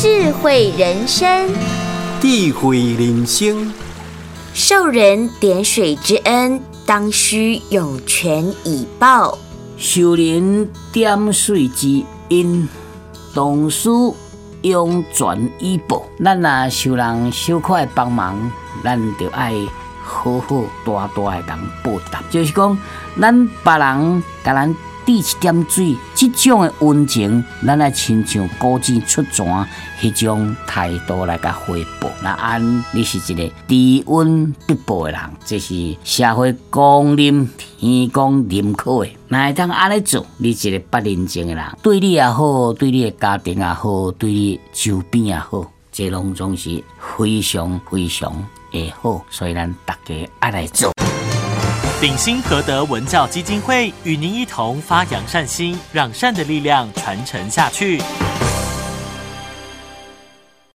智慧人生，智慧人生，受人点水之恩，当须涌泉以报。受人点水之恩，当须涌泉以报。咱若受人小可的帮忙，咱就爱好好大大的人报答。就是讲，咱别人甲咱滴一点水，即种的温情，咱爱亲像古井出泉迄种态度来甲回报。那安，你是一个知恩必报的人，这是社会公认天公认可的。那会当安尼做，你一个不认真的人，对你也好，对你的家庭也好，对你周边也好，这拢总是非常非常的好。所以咱大家爱来做。鼎新和德文教基金会与您一同发扬善心，让善的力量传承下去。